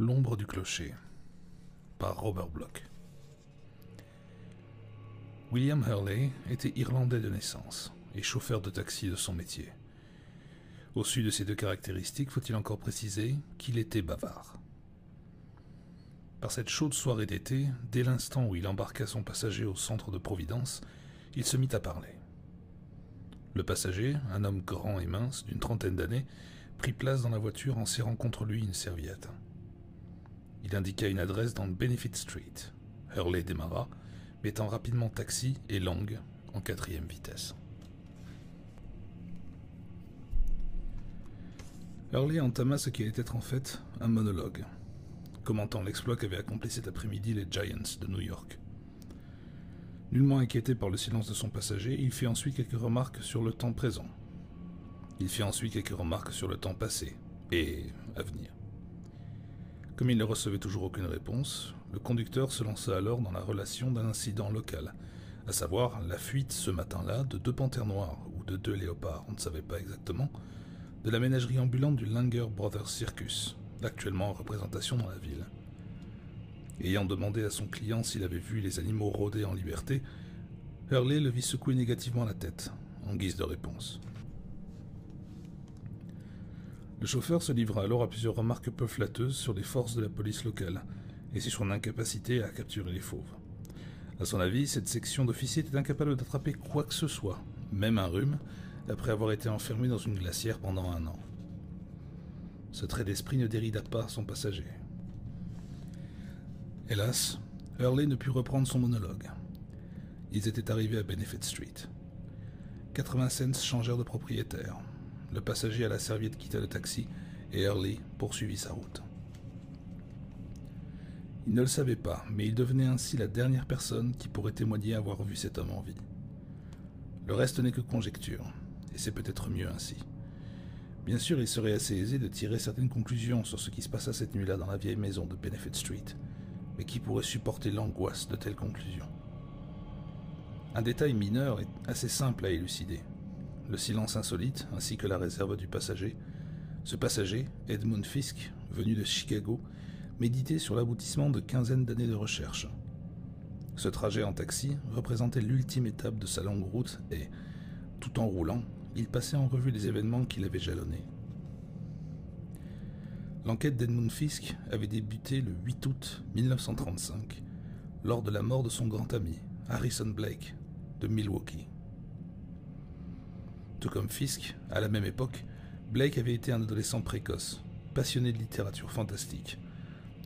L'ombre du clocher par Robert Bloch. William Hurley était irlandais de naissance et chauffeur de taxi de son métier. Au su de ces deux caractéristiques, faut-il encore préciser qu'il était bavard. Par cette chaude soirée d'été, dès l'instant où il embarqua son passager au centre de Providence, il se mit à parler. Le passager, un homme grand et mince d'une trentaine d'années, prit place dans la voiture en serrant contre lui une serviette. Il indiqua une adresse dans Benefit Street. Hurley démarra, mettant rapidement taxi et langue en quatrième vitesse. Hurley entama ce qui allait être en fait un monologue, commentant l'exploit qu'avaient accompli cet après-midi les Giants de New York. Nullement inquiété par le silence de son passager, il fit ensuite quelques remarques sur le temps présent. Il fit ensuite quelques remarques sur le temps passé et à venir. Comme il ne recevait toujours aucune réponse, le conducteur se lança alors dans la relation d'un incident local, à savoir la fuite ce matin-là de deux panthères noires ou de deux léopards, on ne savait pas exactement, de la ménagerie ambulante du Langer Brothers Circus, actuellement en représentation dans la ville. Ayant demandé à son client s'il avait vu les animaux rôder en liberté, Hurley le vit secouer négativement la tête, en guise de réponse. Le chauffeur se livra alors à plusieurs remarques peu flatteuses sur les forces de la police locale et sur son incapacité à capturer les fauves. À son avis, cette section d'officiers était incapable d'attraper quoi que ce soit, même un rhume, après avoir été enfermé dans une glacière pendant un an. Ce trait d'esprit ne dérida pas son passager. Hélas, Hurley ne put reprendre son monologue. Ils étaient arrivés à Benefit Street. 80 cents changèrent de propriétaire. Le passager à la serviette quitta le taxi et Hurley poursuivit sa route. Il ne le savait pas, mais il devenait ainsi la dernière personne qui pourrait témoigner avoir vu cet homme en vie. Le reste n'est que conjecture, et c'est peut-être mieux ainsi. Bien sûr, il serait assez aisé de tirer certaines conclusions sur ce qui se passa cette nuit-là dans la vieille maison de Benefit Street, mais qui pourrait supporter l'angoisse de telles conclusions Un détail mineur est assez simple à élucider le silence insolite ainsi que la réserve du passager. Ce passager, Edmund Fisk, venu de Chicago, méditait sur l'aboutissement de quinzaines d'années de recherche. Ce trajet en taxi représentait l'ultime étape de sa longue route et, tout en roulant, il passait en revue les événements qu'il avait jalonnés. L'enquête d'Edmund Fisk avait débuté le 8 août 1935, lors de la mort de son grand ami, Harrison Blake, de Milwaukee. Tout comme Fisk, à la même époque, Blake avait été un adolescent précoce, passionné de littérature fantastique.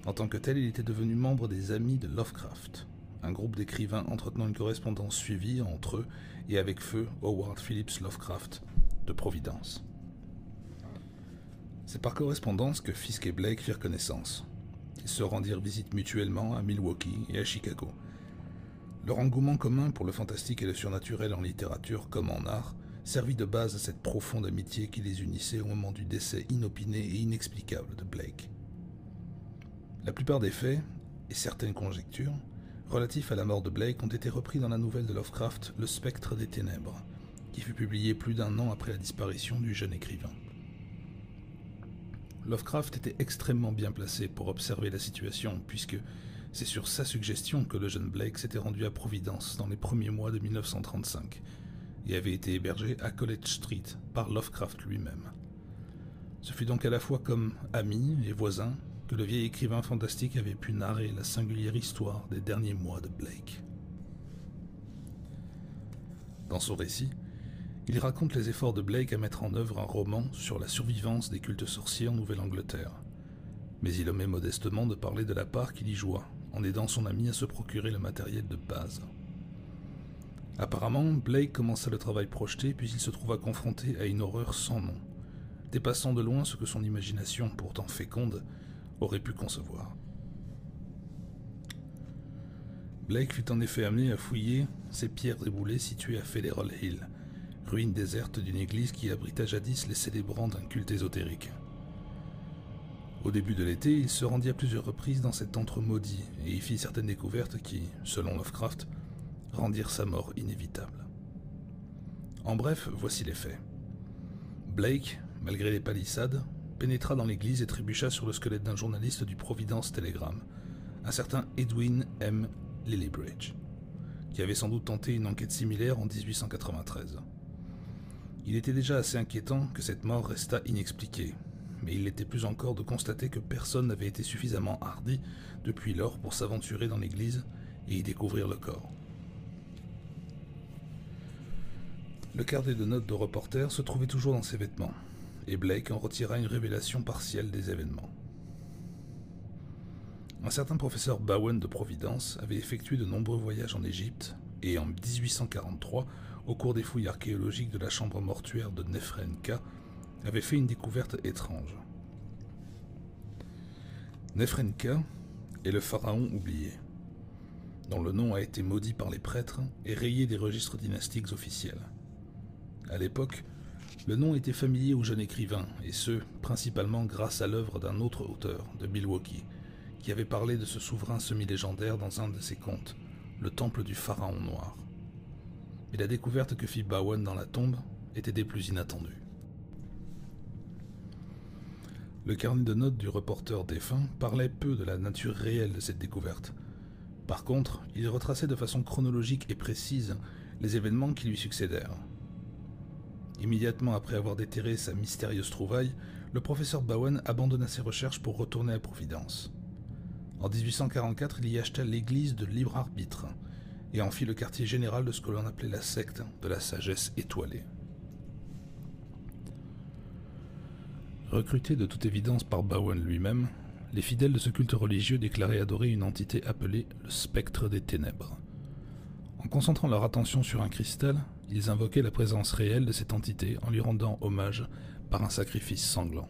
En tant que tel, il était devenu membre des Amis de Lovecraft, un groupe d'écrivains entretenant une correspondance suivie entre eux et avec feu Howard Phillips Lovecraft de Providence. C'est par correspondance que Fisk et Blake firent connaissance. Ils se rendirent visite mutuellement à Milwaukee et à Chicago. Leur engouement commun pour le fantastique et le surnaturel en littérature comme en art servit de base à cette profonde amitié qui les unissait au moment du décès inopiné et inexplicable de Blake. La plupart des faits, et certaines conjectures, relatifs à la mort de Blake ont été repris dans la nouvelle de Lovecraft Le spectre des ténèbres, qui fut publiée plus d'un an après la disparition du jeune écrivain. Lovecraft était extrêmement bien placé pour observer la situation, puisque c'est sur sa suggestion que le jeune Blake s'était rendu à Providence dans les premiers mois de 1935, et avait été hébergé à College Street par Lovecraft lui-même. Ce fut donc à la fois comme ami et voisin que le vieil écrivain fantastique avait pu narrer la singulière histoire des derniers mois de Blake. Dans son récit, il raconte les efforts de Blake à mettre en œuvre un roman sur la survivance des cultes sorciers en Nouvelle-Angleterre. Mais il omet modestement de parler de la part qu'il y joua, en aidant son ami à se procurer le matériel de base. Apparemment, Blake commença le travail projeté, puis il se trouva confronté à une horreur sans nom, dépassant de loin ce que son imagination, pourtant féconde, aurait pu concevoir. Blake fut en effet amené à fouiller ces pierres éboulées situées à Federal Hill, ruine déserte d'une église qui abrita jadis les célébrants d'un culte ésotérique. Au début de l'été, il se rendit à plusieurs reprises dans cet antre maudit et y fit certaines découvertes qui, selon Lovecraft, rendirent sa mort inévitable. En bref, voici les faits. Blake, malgré les palissades, pénétra dans l'église et trébucha sur le squelette d'un journaliste du Providence Telegram, un certain Edwin M. Lillibridge, qui avait sans doute tenté une enquête similaire en 1893. Il était déjà assez inquiétant que cette mort restât inexpliquée, mais il l'était plus encore de constater que personne n'avait été suffisamment hardi depuis lors pour s'aventurer dans l'église et y découvrir le corps. Le carnet de notes de reporter se trouvait toujours dans ses vêtements, et Blake en retira une révélation partielle des événements. Un certain professeur Bowen de Providence avait effectué de nombreux voyages en Égypte, et en 1843, au cours des fouilles archéologiques de la chambre mortuaire de Nefrenka, avait fait une découverte étrange. Nefrenka est le pharaon oublié, dont le nom a été maudit par les prêtres et rayé des registres dynastiques officiels. À l'époque, le nom était familier aux jeunes écrivains, et ce, principalement grâce à l'œuvre d'un autre auteur, de Milwaukee, qui avait parlé de ce souverain semi-légendaire dans un de ses contes, le temple du pharaon noir. Mais la découverte que fit Bowen dans la tombe était des plus inattendues. Le carnet de notes du reporter défunt parlait peu de la nature réelle de cette découverte. Par contre, il retraçait de façon chronologique et précise les événements qui lui succédèrent. Immédiatement après avoir déterré sa mystérieuse trouvaille, le professeur Bowen abandonna ses recherches pour retourner à Providence. En 1844, il y acheta l'église de libre arbitre et en fit le quartier général de ce que l'on appelait la secte de la sagesse étoilée. Recrutés de toute évidence par Bowen lui-même, les fidèles de ce culte religieux déclaraient adorer une entité appelée le spectre des ténèbres. En concentrant leur attention sur un cristal, ils invoquaient la présence réelle de cette entité en lui rendant hommage par un sacrifice sanglant.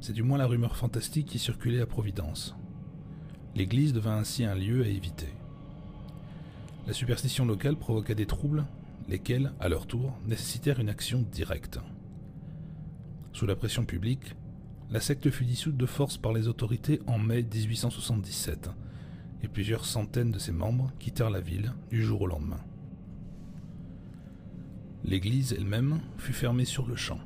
C'est du moins la rumeur fantastique qui circulait à Providence. L'église devint ainsi un lieu à éviter. La superstition locale provoqua des troubles, lesquels, à leur tour, nécessitèrent une action directe. Sous la pression publique, la secte fut dissoute de force par les autorités en mai 1877, et plusieurs centaines de ses membres quittèrent la ville du jour au lendemain. L'église elle-même fut fermée sur le champ,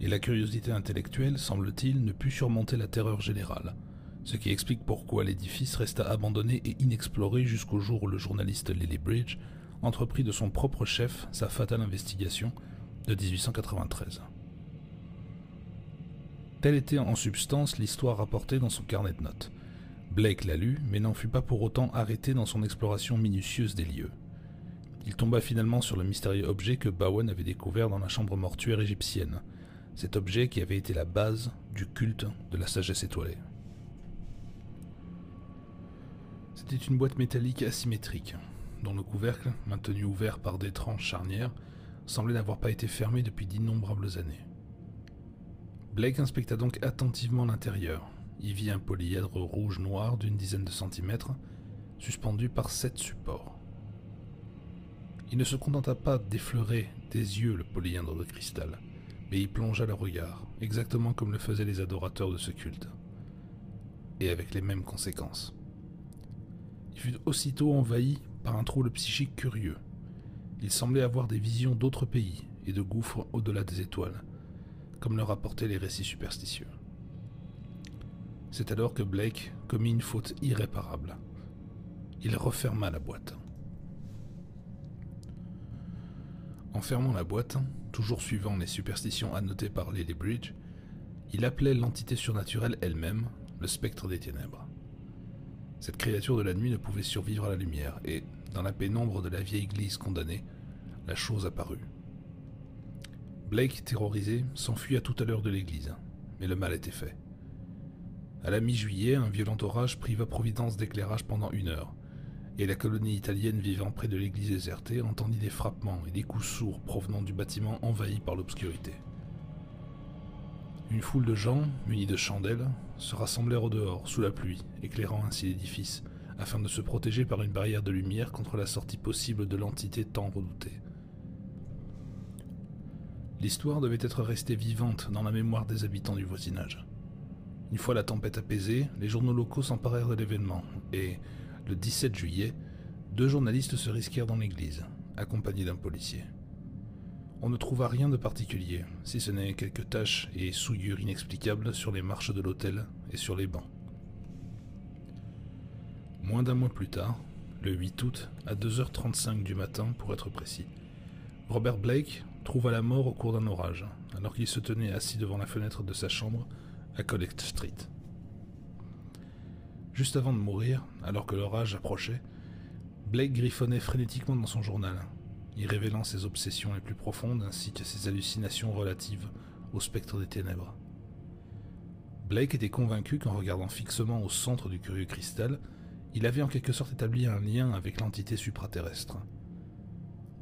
et la curiosité intellectuelle, semble-t-il, ne put surmonter la terreur générale, ce qui explique pourquoi l'édifice resta abandonné et inexploré jusqu'au jour où le journaliste Lillibridge entreprit de son propre chef sa fatale investigation de 1893. Telle était en substance l'histoire rapportée dans son carnet de notes. Blake la lut, mais n'en fut pas pour autant arrêté dans son exploration minutieuse des lieux. Il tomba finalement sur le mystérieux objet que Bowen avait découvert dans la chambre mortuaire égyptienne, cet objet qui avait été la base du culte de la sagesse étoilée. C'était une boîte métallique asymétrique, dont le couvercle, maintenu ouvert par d'étranges charnières, semblait n'avoir pas été fermé depuis d'innombrables années. Blake inspecta donc attentivement l'intérieur. Il vit un polyèdre rouge-noir d'une dizaine de centimètres, suspendu par sept supports. Il ne se contenta pas d'effleurer des yeux le polyèdre de cristal, mais y plongea le regard, exactement comme le faisaient les adorateurs de ce culte. Et avec les mêmes conséquences. Il fut aussitôt envahi par un trouble psychique curieux. Il semblait avoir des visions d'autres pays et de gouffres au-delà des étoiles, comme le rapportaient les récits superstitieux. C'est alors que Blake commit une faute irréparable. Il referma la boîte. En fermant la boîte, toujours suivant les superstitions annotées par Lady Bridge, il appelait l'entité surnaturelle elle-même le spectre des ténèbres. Cette créature de la nuit ne pouvait survivre à la lumière, et, dans la pénombre de la vieille église condamnée, la chose apparut. Blake, terrorisé, s'enfuit à toute heure de l'église, mais le mal était fait. À la mi-juillet, un violent orage priva Providence d'éclairage pendant une heure, et la colonie italienne vivant près de l'église désertée entendit des frappements et des coups sourds provenant du bâtiment envahi par l'obscurité. Une foule de gens, munis de chandelles, se rassemblèrent au dehors, sous la pluie, éclairant ainsi l'édifice, afin de se protéger par une barrière de lumière contre la sortie possible de l'entité tant redoutée. L'histoire devait être restée vivante dans la mémoire des habitants du voisinage. Une fois la tempête apaisée, les journaux locaux s'emparèrent de l'événement, et, le 17 juillet, deux journalistes se risquèrent dans l'église, accompagnés d'un policier. on ne trouva rien de particulier, si ce n'est quelques taches et souillures inexplicables sur les marches de l'hôtel et sur les bancs. Moins d'un mois plus tard, le 8 août, à 2h35 du matin pour être précis, Robert Blake trouva la mort au cours d'un orage, alors qu'il se tenait assis devant la fenêtre de sa chambre à Collect Street. Juste avant de mourir, alors que l'orage approchait, Blake griffonnait frénétiquement dans son journal, y révélant ses obsessions les plus profondes ainsi que ses hallucinations relatives au spectre des ténèbres. Blake était convaincu qu'en regardant fixement au centre du curieux cristal, il avait en quelque sorte établi un lien avec l'entité supraterrestre.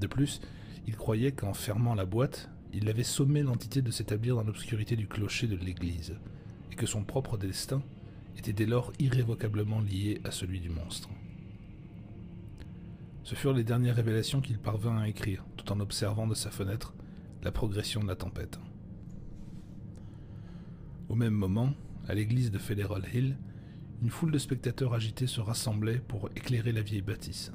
De plus, il croyait qu'en fermant la boîte, il avait sommé l'entité de s'établir dans l'obscurité du clocher de l'église, et que son propre destin était dès lors irrévocablement lié à celui du monstre. Ce furent les dernières révélations qu'il parvint à écrire, tout en observant de sa fenêtre la progression de la tempête. Au même moment, à l'église de Federal Hill, une foule de spectateurs agités se rassemblait pour éclairer la vieille bâtisse.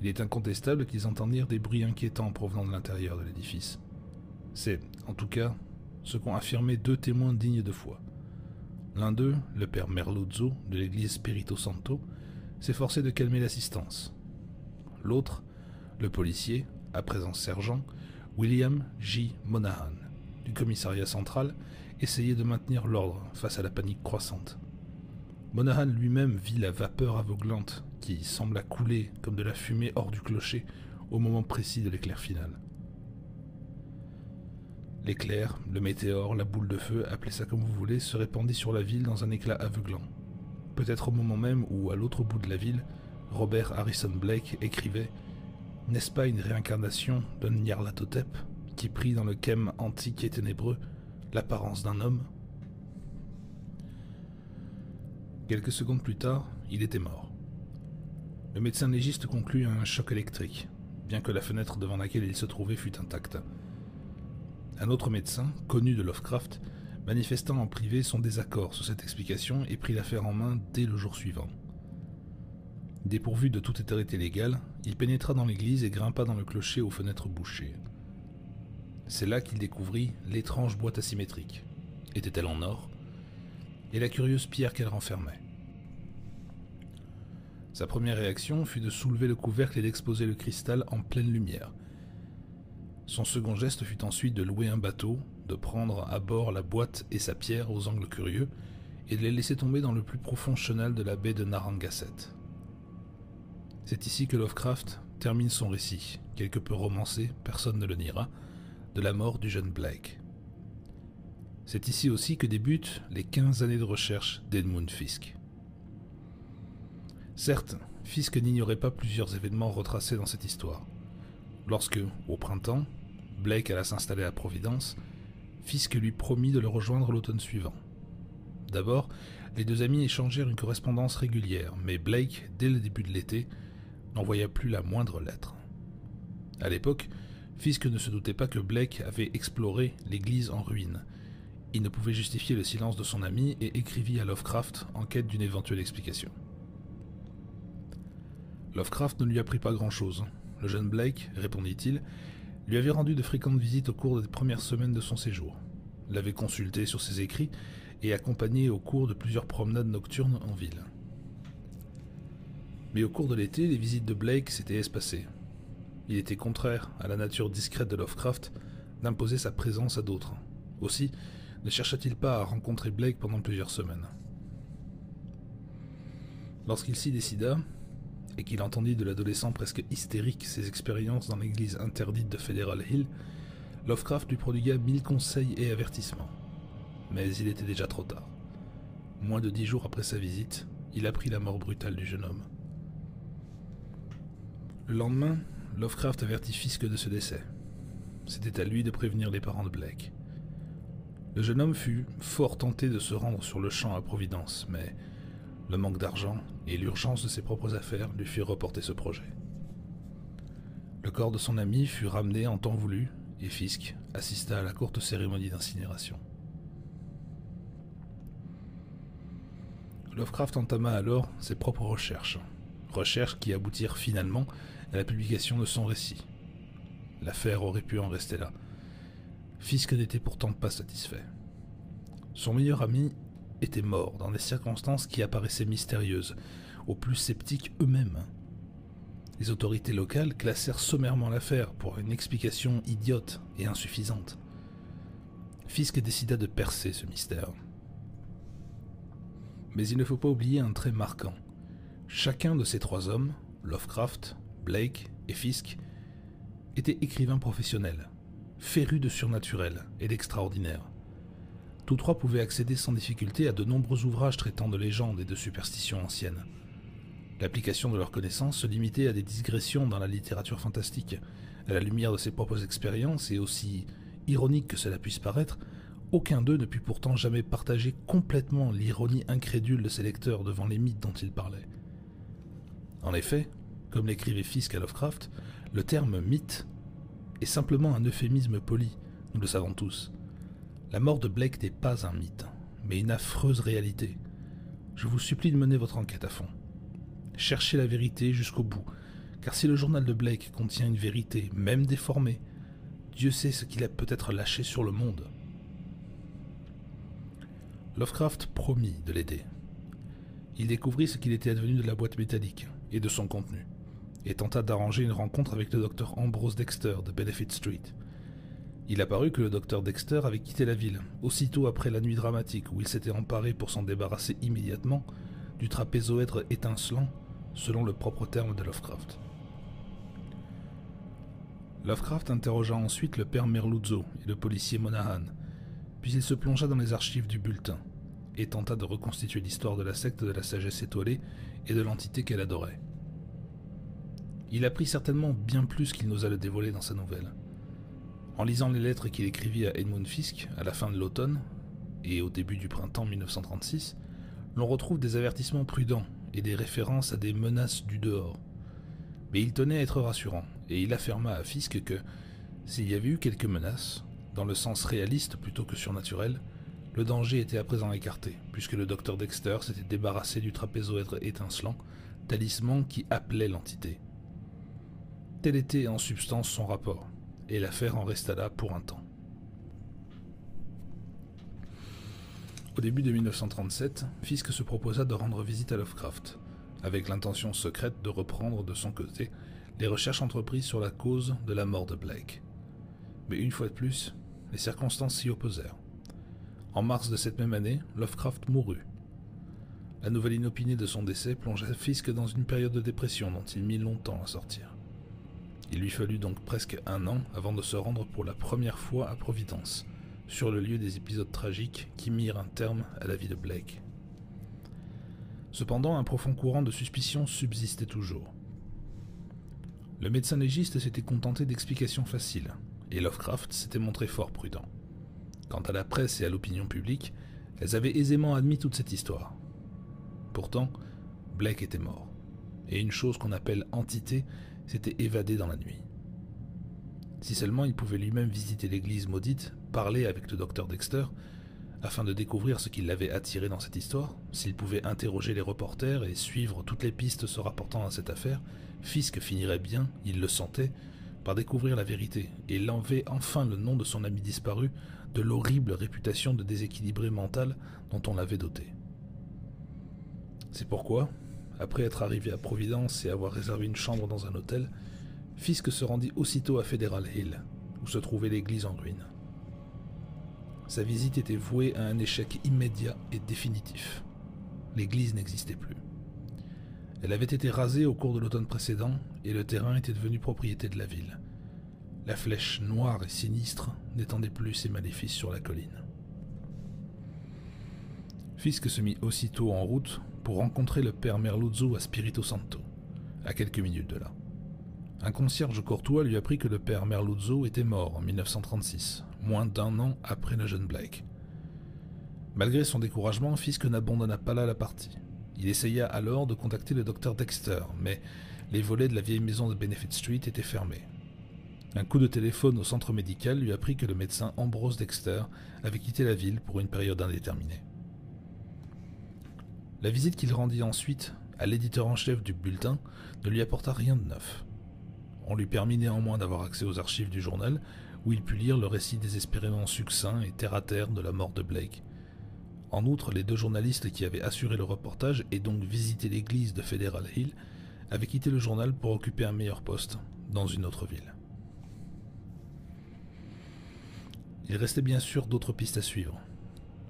Il est incontestable qu'ils entendirent des bruits inquiétants provenant de l'intérieur de l'édifice. C'est, en tout cas, ce qu'ont affirmé deux témoins dignes de foi. L'un d'eux, le père Merluzzo de l'église Spirito Santo, s'efforçait de calmer l'assistance. L'autre, le policier, à présent sergent, William J. Monahan, du commissariat central, essayait de maintenir l'ordre face à la panique croissante. Monahan lui-même vit la vapeur aveuglante qui sembla couler comme de la fumée hors du clocher au moment précis de l'éclair final. L'éclair, le météore, la boule de feu, appelez ça comme vous voulez, se répandit sur la ville dans un éclat aveuglant. Peut-être au moment même où, à l'autre bout de la ville, Robert Harrison Blake écrivait N'est-ce pas une réincarnation de Nyarlathotep qui prit dans le Kem antique et ténébreux l'apparence d'un homme? Quelques secondes plus tard, il était mort. Le médecin légiste conclut à un choc électrique, bien que la fenêtre devant laquelle il se trouvait fût intacte. Un autre médecin, connu de Lovecraft, manifesta en privé son désaccord sur cette explication et prit l'affaire en main dès le jour suivant. Dépourvu de toute autorité légale, il pénétra dans l'église et grimpa dans le clocher aux fenêtres bouchées. C'est là qu'il découvrit l'étrange boîte asymétrique. Était-elle en or? Et la curieuse pierre qu'elle renfermait. Sa première réaction fut de soulever le couvercle et d'exposer le cristal en pleine lumière, son second geste fut ensuite de louer un bateau, de prendre à bord la boîte et sa pierre aux angles curieux, et de les laisser tomber dans le plus profond chenal de la baie de Narragansett. C'est ici que Lovecraft termine son récit, quelque peu romancé, personne ne le niera, de la mort du jeune Blake. C'est ici aussi que débutent les 15 années de recherche d'Edmund Fisk. Certes, Fisk n'ignorait pas plusieurs événements retracés dans cette histoire. Lorsque, au printemps, Blake alla s'installer à Providence, Fisk lui promit de le rejoindre l'automne suivant. D'abord, les deux amis échangèrent une correspondance régulière, mais Blake, dès le début de l'été, n'envoya plus la moindre lettre. À l'époque, Fisk ne se doutait pas que Blake avait exploré l'église en ruine. Il ne pouvait justifier le silence de son ami et écrivit à Lovecraft en quête d'une éventuelle explication. Lovecraft ne lui apprit pas grand-chose. Le jeune Blake, répondit-il, lui avait rendu de fréquentes visites au cours des premières semaines de son séjour, l'avait consulté sur ses écrits et accompagné au cours de plusieurs promenades nocturnes en ville. Mais au cours de l'été, les visites de Blake s'étaient espacées. Il était contraire à la nature discrète de Lovecraft d'imposer sa présence à d'autres. Aussi, ne chercha-t-il pas à rencontrer Blake pendant plusieurs semaines. Lorsqu'il s'y décida, et qu'il entendit de l'adolescent presque hystérique ses expériences dans l'église interdite de Federal Hill, Lovecraft lui prodigua mille conseils et avertissements. Mais il était déjà trop tard. Moins de dix jours après sa visite, il apprit la mort brutale du jeune homme. Le lendemain, Lovecraft avertit Fisk de ce décès. C'était à lui de prévenir les parents de Blake. Le jeune homme fut fort tenté de se rendre sur le champ à Providence, mais le manque d'argent et l'urgence de ses propres affaires lui firent reporter ce projet. Le corps de son ami fut ramené en temps voulu et Fisk assista à la courte cérémonie d'incinération. Lovecraft entama alors ses propres recherches, recherches qui aboutirent finalement à la publication de son récit. l'affaire aurait pu en rester là. Fisk n'était pourtant pas satisfait. Son meilleur ami était mort dans des circonstances qui apparaissaient mystérieuses, aux plus sceptiques eux-mêmes. Les autorités locales classèrent sommairement l'affaire pour une explication idiote et insuffisante. Fisk décida de percer ce mystère. Mais il ne faut pas oublier un trait marquant. Chacun de ces trois hommes, Lovecraft, Blake et Fisk, était écrivain professionnel, féru de surnaturel et d'extraordinaire. Tous trois pouvaient accéder sans difficulté à de nombreux ouvrages traitant de légendes et de superstitions anciennes. L'application de leurs connaissances se limitait à des digressions dans la littérature fantastique. À la lumière de ses propres expériences, et aussi ironique que cela puisse paraître, aucun d'eux ne put pourtant jamais partager complètement l'ironie incrédule de ses lecteurs devant les mythes dont ils parlaient. En effet, comme l'écrivait Fisk à Lovecraft, le terme mythe est simplement un euphémisme poli, nous le savons tous. La mort de Blake n'est pas un mythe, mais une affreuse réalité. Je vous supplie de mener votre enquête à fond. Cherchez la vérité jusqu'au bout, car si le journal de Blake contient une vérité, même déformée, Dieu sait ce qu'il a peut-être lâché sur le monde. Lovecraft promit de l'aider. Il découvrit ce qu'il était advenu de la boîte métallique et de son contenu, et tenta d'arranger une rencontre avec le docteur Ambrose Dexter de Benefit Street. Il apparut que le docteur Dexter avait quitté la ville, aussitôt après la nuit dramatique où il s'était emparé pour s'en débarrasser immédiatement du trapézoèdre étincelant, selon le propre terme de Lovecraft. Lovecraft interrogea ensuite le père Merluzzo et le policier Monahan, puis il se plongea dans les archives du bulletin et tenta de reconstituer l'histoire de la secte de la sagesse étoilée et de l'entité qu'elle adorait. Il apprit certainement bien plus qu'il n'osa le dévoiler dans sa nouvelle. En lisant les lettres qu'il écrivit à Edmund Fisk à la fin de l'automne et au début du printemps 1936, l'on retrouve des avertissements prudents et des références à des menaces du dehors. Mais il tenait à être rassurant, et il affirma à Fisk que, s'il y avait eu quelques menaces, dans le sens réaliste plutôt que surnaturel, le danger était à présent écarté, puisque le docteur Dexter s'était débarrassé du trapézoèdre étincelant, talisman qui appelait l'entité. Tel était en substance son rapport et l'affaire en resta là pour un temps. Au début de 1937, Fisk se proposa de rendre visite à Lovecraft, avec l'intention secrète de reprendre de son côté les recherches entreprises sur la cause de la mort de Blake. Mais une fois de plus, les circonstances s'y opposèrent. En mars de cette même année, Lovecraft mourut. La nouvelle inopinée de son décès plongea Fisk dans une période de dépression dont il mit longtemps à sortir. Il lui fallut donc presque un an avant de se rendre pour la première fois à Providence, sur le lieu des épisodes tragiques qui mirent un terme à la vie de Blake. Cependant, un profond courant de suspicion subsistait toujours. Le médecin légiste s'était contenté d'explications faciles, et Lovecraft s'était montré fort prudent. Quant à la presse et à l'opinion publique, elles avaient aisément admis toute cette histoire. Pourtant, Blake était mort, et une chose qu'on appelle entité s'était évadé dans la nuit. Si seulement il pouvait lui-même visiter l'église maudite, parler avec le docteur Dexter, afin de découvrir ce qui l'avait attiré dans cette histoire, s'il pouvait interroger les reporters et suivre toutes les pistes se rapportant à cette affaire, Fisk finirait bien, il le sentait, par découvrir la vérité et l'enlever enfin le nom de son ami disparu de l'horrible réputation de déséquilibré mental dont on l'avait doté. C'est pourquoi, après être arrivé à Providence et avoir réservé une chambre dans un hôtel, Fisk se rendit aussitôt à Federal Hill, où se trouvait l'église en ruine. Sa visite était vouée à un échec immédiat et définitif. L'église n'existait plus. Elle avait été rasée au cours de l'automne précédent et le terrain était devenu propriété de la ville. La flèche noire et sinistre n'étendait plus ses maléfices sur la colline. Fisk se mit aussitôt en route pour rencontrer le père Merluzzo à Spirito Santo, à quelques minutes de là. Un concierge courtois lui apprit que le père Merluzzo était mort en 1936, moins d'un an après le jeune Blake. Malgré son découragement, Fisk n'abandonna pas là la partie. Il essaya alors de contacter le docteur Dexter, mais les volets de la vieille maison de Benefit Street étaient fermés. Un coup de téléphone au centre médical lui apprit que le médecin Ambrose Dexter avait quitté la ville pour une période indéterminée. La visite qu'il rendit ensuite à l'éditeur en chef du bulletin ne lui apporta rien de neuf. On lui permit néanmoins d'avoir accès aux archives du journal, où il put lire le récit désespérément succinct et terre-à-terre de la mort de Blake. En outre, les deux journalistes qui avaient assuré le reportage et donc visité l'église de Federal Hill avaient quitté le journal pour occuper un meilleur poste dans une autre ville. Il restait bien sûr d'autres pistes à suivre.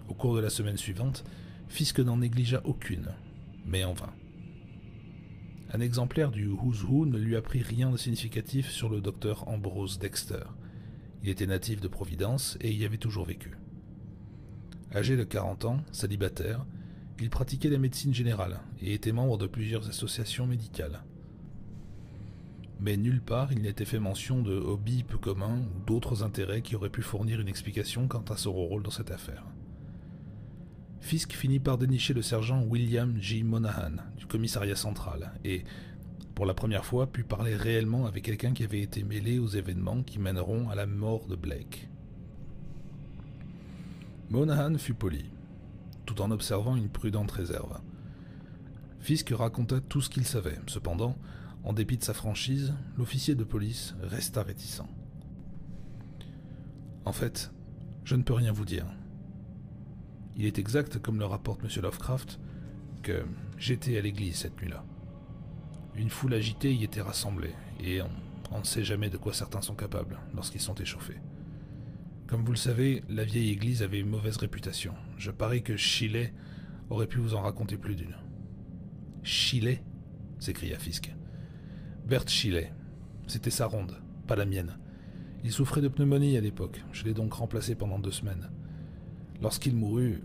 Au cours de la semaine suivante, Fisk n'en négligea aucune, mais en vain. Un exemplaire du Who's Who ne lui apprit rien de significatif sur le docteur Ambrose Dexter. Il était natif de Providence et y avait toujours vécu. Âgé de 40 ans, célibataire, il pratiquait la médecine générale et était membre de plusieurs associations médicales. Mais nulle part il n'était fait mention de hobbies peu communs ou d'autres intérêts qui auraient pu fournir une explication quant à son rôle dans cette affaire. Fisk finit par dénicher le sergent William J. Monahan du commissariat central et, pour la première fois, put parler réellement avec quelqu'un qui avait été mêlé aux événements qui mèneront à la mort de Blake. Monahan fut poli, tout en observant une prudente réserve. Fisk raconta tout ce qu'il savait. Cependant, en dépit de sa franchise, l'officier de police resta réticent. En fait, je ne peux rien vous dire. Il est exact, comme le rapporte M. Lovecraft, que j'étais à l'église cette nuit-là. Une foule agitée y était rassemblée, et on, ne sait jamais de quoi certains sont capables lorsqu'ils sont échauffés. Comme vous le savez, la vieille église avait une mauvaise réputation. Je parie que Chile aurait pu vous en raconter plus d'une. Chile s'écria Fisk. Bert Chile. C'était sa ronde, pas la mienne. Il souffrait de pneumonie à l'époque. Je l'ai donc remplacé pendant deux semaines. Lorsqu'il mourut,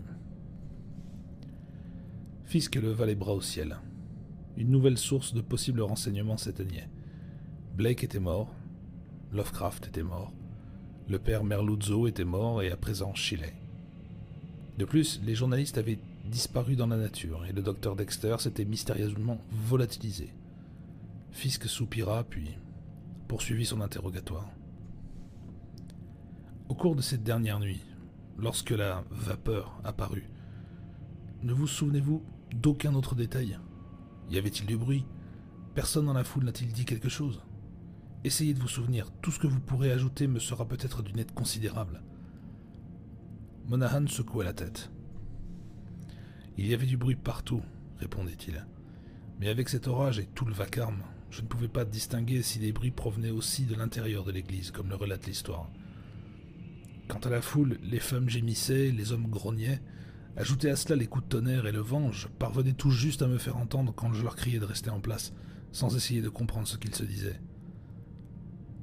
Fisk leva les bras au ciel. Une nouvelle source de possibles renseignements s'éteignait. Blake était mort, Lovecraft était mort, le père Merluzzo était mort et à présent Chile. De plus, les journalistes avaient disparu dans la nature et le docteur Dexter s'était mystérieusement volatilisé. Fisk soupira puis poursuivit son interrogatoire. Au cours de cette dernière nuit, lorsque la vapeur apparut, ne vous souvenez-vous d'aucun autre détail? Y avait-il du bruit? Personne dans la foule n'a-t-il dit quelque chose? Essayez de vous souvenir, tout ce que vous pourrez ajouter me sera peut-être d'une aide considérable. Monahan secoua la tête. Il y avait du bruit partout, répondit-il. Mais avec cet orage et tout le vacarme, je ne pouvais pas distinguer si les bruits provenaient aussi de l'intérieur de l'église, comme le relate l'histoire. Quant à la foule, les femmes gémissaient, les hommes grognaient. Ajoutez à cela les coups de tonnerre et le vent, je parvenais tout juste à me faire entendre quand je leur criais de rester en place, sans essayer de comprendre ce qu'ils se disaient.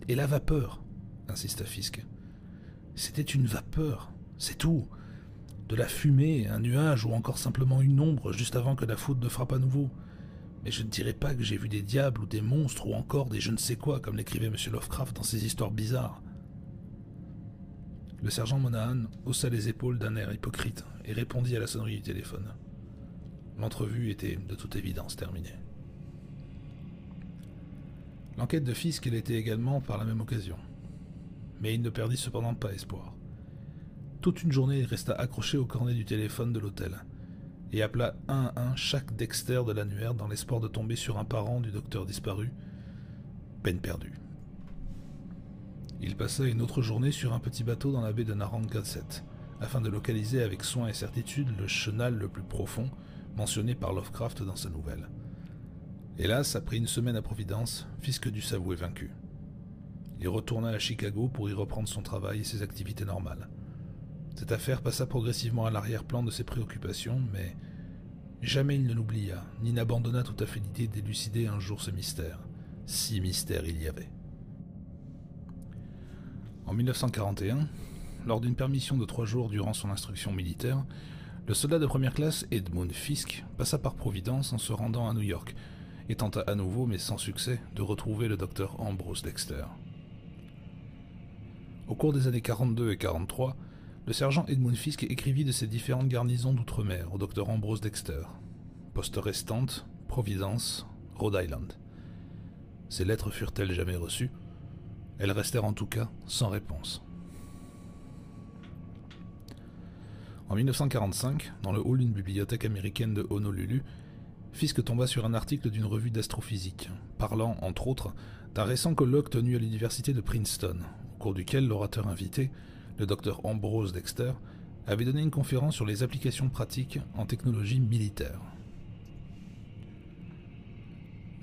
Et la vapeur, insista Fisk. C'était une vapeur, c'est tout. De la fumée, un nuage ou encore simplement une ombre juste avant que la foudre ne frappe à nouveau. Mais je ne dirais pas que j'ai vu des diables ou des monstres ou encore des je ne sais quoi, comme l'écrivait M. Lovecraft dans ses histoires bizarres. Le sergent Monahan haussa les épaules d'un air hypocrite et répondit à la sonnerie du téléphone. L'entrevue était de toute évidence terminée. L'enquête de Fisk l'était également par la même occasion. Mais il ne perdit cependant pas espoir. Toute une journée, il resta accroché au cornet du téléphone de l'hôtel et appela un à un chaque Dexter de l'annuaire dans l'espoir de tomber sur un parent du docteur disparu. Peine perdue. Il passa une autre journée sur un petit bateau dans la baie de Narragansett, afin de localiser avec soin et certitude le chenal le plus profond mentionné par Lovecraft dans sa nouvelle. Hélas, après une semaine à Providence, Fisk dut s'avouer vaincu. Il retourna à Chicago pour y reprendre son travail et ses activités normales. Cette affaire passa progressivement à l'arrière-plan de ses préoccupations, mais jamais il ne l'oublia, ni n'abandonna tout à fait l'idée d'élucider un jour ce mystère, si mystère il y avait. En 1941, lors d'une permission de trois jours durant son instruction militaire, le soldat de première classe Edmund Fisk passa par Providence en se rendant à New York et tenta à nouveau, mais sans succès, de retrouver le docteur Ambrose Dexter. Au cours des années 42 et 43, le sergent Edmund Fisk écrivit de ses différentes garnisons d'outre-mer au docteur Ambrose Dexter. Poste restante, Providence, Rhode Island. Ces lettres furent-elles jamais reçues? Elles restèrent en tout cas sans réponse. En 1945, dans le hall d'une bibliothèque américaine de Honolulu, Fisk tomba sur un article d'une revue d'astrophysique, parlant, entre autres, d'un récent colloque tenu à l'université de Princeton, au cours duquel l'orateur invité, le docteur Ambrose Dexter, avait donné une conférence sur les applications pratiques en technologie militaire.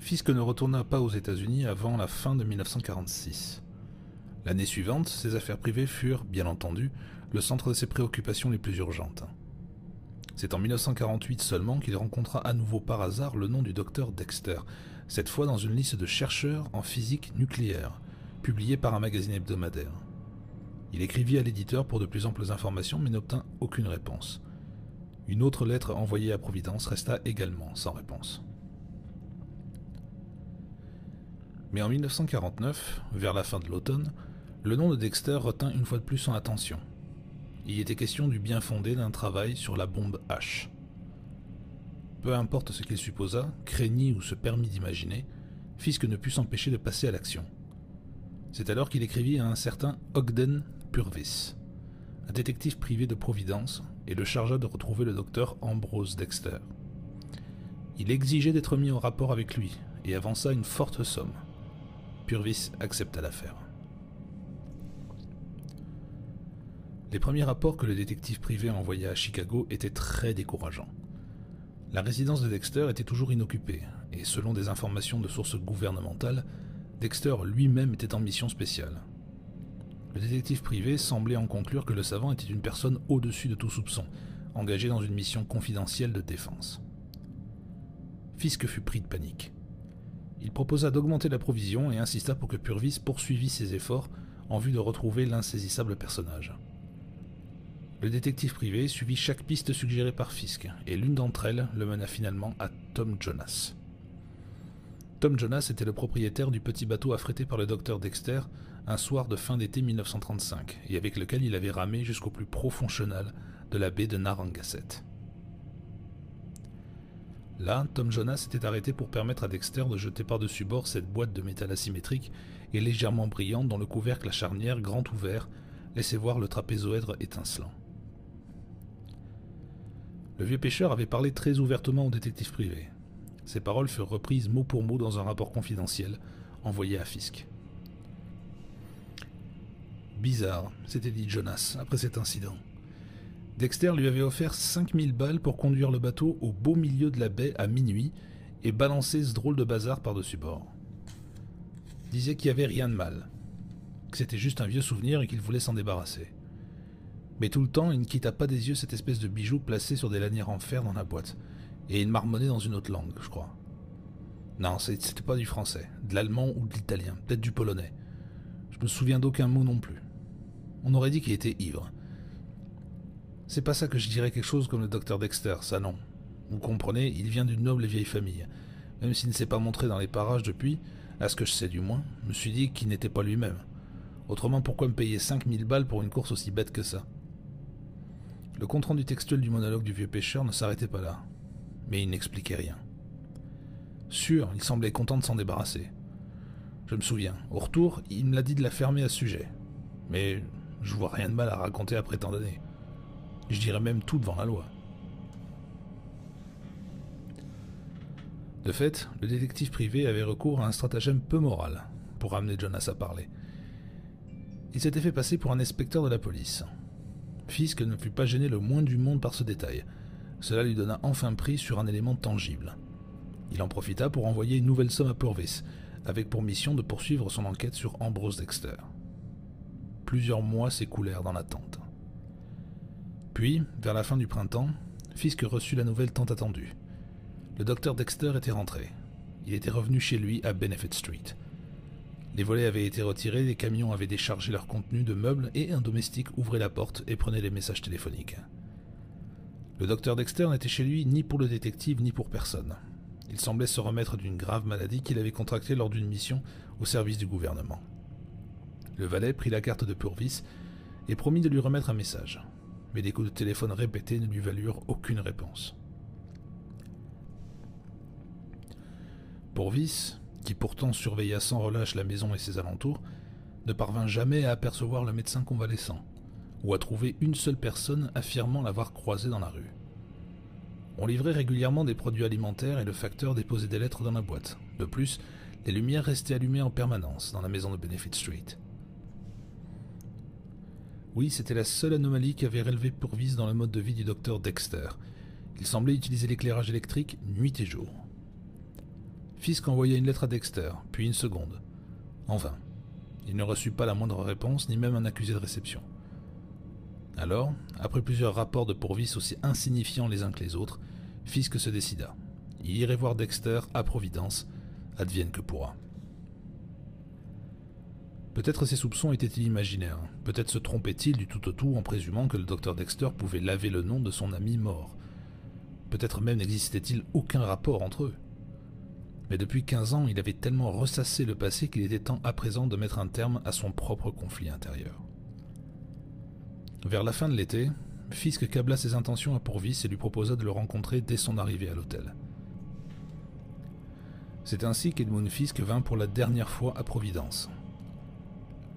Fisk ne retourna pas aux États-Unis avant la fin de 1946. L'année suivante, ses affaires privées furent, bien entendu, le centre de ses préoccupations les plus urgentes. C'est en 1948 seulement qu'il rencontra à nouveau par hasard le nom du docteur Dexter, cette fois dans une liste de chercheurs en physique nucléaire, publiée par un magazine hebdomadaire. Il écrivit à l'éditeur pour de plus amples informations mais n'obtint aucune réponse. Une autre lettre envoyée à Providence resta également sans réponse. Mais en 1949, vers la fin de l'automne, le nom de Dexter retint une fois de plus son attention. Il était question du bien fondé d'un travail sur la bombe H. Peu importe ce qu'il supposa, craignit ou se permit d'imaginer, Fisk ne put s'empêcher de passer à l'action. C'est alors qu'il écrivit à un certain Ogden Purvis, un détective privé de Providence, et le chargea de retrouver le docteur Ambrose Dexter. Il exigeait d'être mis en rapport avec lui et avança une forte somme. Purvis accepta l'affaire. Les premiers rapports que le détective privé envoya à Chicago étaient très décourageants. La résidence de Dexter était toujours inoccupée, et selon des informations de sources gouvernementales, Dexter lui-même était en mission spéciale. Le détective privé semblait en conclure que le savant était une personne au-dessus de tout soupçon, engagée dans une mission confidentielle de défense. Fisk fut pris de panique. Il proposa d'augmenter la provision et insista pour que Purvis poursuivît ses efforts en vue de retrouver l'insaisissable personnage. Le détective privé suivit chaque piste suggérée par Fisk, et l'une d'entre elles le mena finalement à Tom Jonas. Tom Jonas était le propriétaire du petit bateau affrété par le docteur Dexter un soir de fin d'été 1935, et avec lequel il avait ramé jusqu'au plus profond chenal de la baie de Narragansett. Là, Tom Jonas s'était arrêté pour permettre à Dexter de jeter par-dessus bord cette boîte de métal asymétrique et légèrement brillante dont le couvercle à charnière grand ouvert laissait voir le trapézoèdre étincelant. Le vieux pêcheur avait parlé très ouvertement au détective privé. Ses paroles furent reprises mot pour mot dans un rapport confidentiel envoyé à Fisk. Bizarre, s'était dit Jonas après cet incident. Dexter lui avait offert 5000 balles pour conduire le bateau au beau milieu de la baie à minuit et balancer ce drôle de bazar par-dessus bord. Disait qu'il n'y avait rien de mal, que c'était juste un vieux souvenir et qu'il voulait s'en débarrasser. Mais tout le temps, il ne quitta pas des yeux cette espèce de bijou placé sur des lanières en fer dans la boîte. Et il marmonnait dans une autre langue, je crois. Non, c'était pas du français, de l'allemand ou de l'italien, peut-être du polonais. Je me souviens d'aucun mot non plus. On aurait dit qu'il était ivre. C'est pas ça que je dirais quelque chose comme le docteur Dexter, ça non. Vous comprenez, il vient d'une noble et vieille famille. Même s'il ne s'est pas montré dans les parages depuis, à ce que je sais du moins, je me suis dit qu'il n'était pas lui-même. Autrement, pourquoi me payer 5000 balles pour une course aussi bête que ça? Le compte-rendu textuel du monologue du vieux pêcheur ne s'arrêtait pas là, mais il n'expliquait rien. Sûr, il semblait content de s'en débarrasser. Je me souviens, au retour, il me l'a dit de la fermer à ce sujet. Mais je vois rien de mal à raconter après tant d'années. Je dirais même tout devant la loi. De fait, le détective privé avait recours à un stratagème peu moral pour amener Jonas à parler. Il s'était fait passer pour un inspecteur de la police, Fisk ne fut pas gêné le moins du monde par ce détail. Cela lui donna enfin prise sur un élément tangible. Il en profita pour envoyer une nouvelle somme à Purvis, avec pour mission de poursuivre son enquête sur Ambrose Dexter. Plusieurs mois s'écoulèrent dans l'attente. Puis, vers la fin du printemps, Fisk reçut la nouvelle tant attendue. Le docteur Dexter était rentré. Il était revenu chez lui à Benefit Street. Les volets avaient été retirés, les camions avaient déchargé leur contenu de meubles et un domestique ouvrait la porte et prenait les messages téléphoniques. Le docteur Dexter n'était chez lui ni pour le détective ni pour personne. Il semblait se remettre d'une grave maladie qu'il avait contractée lors d'une mission au service du gouvernement. Le valet prit la carte de Purvis et promit de lui remettre un message. Mais des coups de téléphone répétés ne lui valurent aucune réponse. Purvis, qui pourtant surveilla sans relâche la maison et ses alentours, ne parvint jamais à apercevoir le médecin convalescent, ou à trouver une seule personne affirmant l'avoir croisé dans la rue. On livrait régulièrement des produits alimentaires et le facteur déposait des lettres dans la boîte. De plus, les lumières restaient allumées en permanence dans la maison de Benefit Street. Oui, c'était la seule anomalie qui avait relevé Purvis dans le mode de vie du docteur Dexter. Il semblait utiliser l'éclairage électrique nuit et jour. Fisk envoya une lettre à Dexter, puis une seconde. En vain. Il ne reçut pas la moindre réponse, ni même un accusé de réception. Alors, après plusieurs rapports de Purvis aussi insignifiants les uns que les autres, Fisk se décida. Il irait voir Dexter à Providence, advienne que pourra. Peut-être ses soupçons étaient-ils imaginaires, peut-être se trompait-il du tout au tout en présumant que le docteur Dexter pouvait laver le nom de son ami mort. Peut-être même n'existait-il aucun rapport entre eux. Mais depuis 15 ans, il avait tellement ressassé le passé qu'il était temps à présent de mettre un terme à son propre conflit intérieur. Vers la fin de l'été, Fisk câbla ses intentions à Pourvis et lui proposa de le rencontrer dès son arrivée à l'hôtel. C'est ainsi qu'Edmund Fisk vint pour la dernière fois à Providence,